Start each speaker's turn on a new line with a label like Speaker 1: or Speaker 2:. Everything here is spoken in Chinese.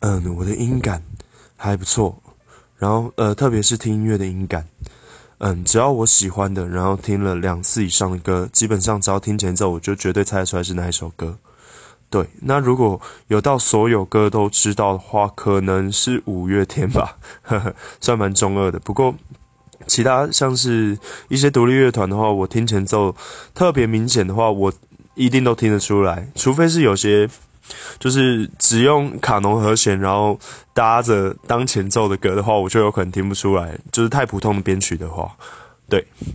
Speaker 1: 嗯，我的音感还不错，然后呃，特别是听音乐的音感，嗯，只要我喜欢的，然后听了两次以上的歌，基本上只要听前奏，我就绝对猜得出来是哪一首歌。对，那如果有到所有歌都知道的话，可能是五月天吧，呵呵，算蛮中二的。不过其他像是一些独立乐团的话，我听前奏特别明显的话，我一定都听得出来，除非是有些。就是只用卡农和弦，然后搭着当前奏的歌的话，我就有可能听不出来。就是太普通的编曲的话，对。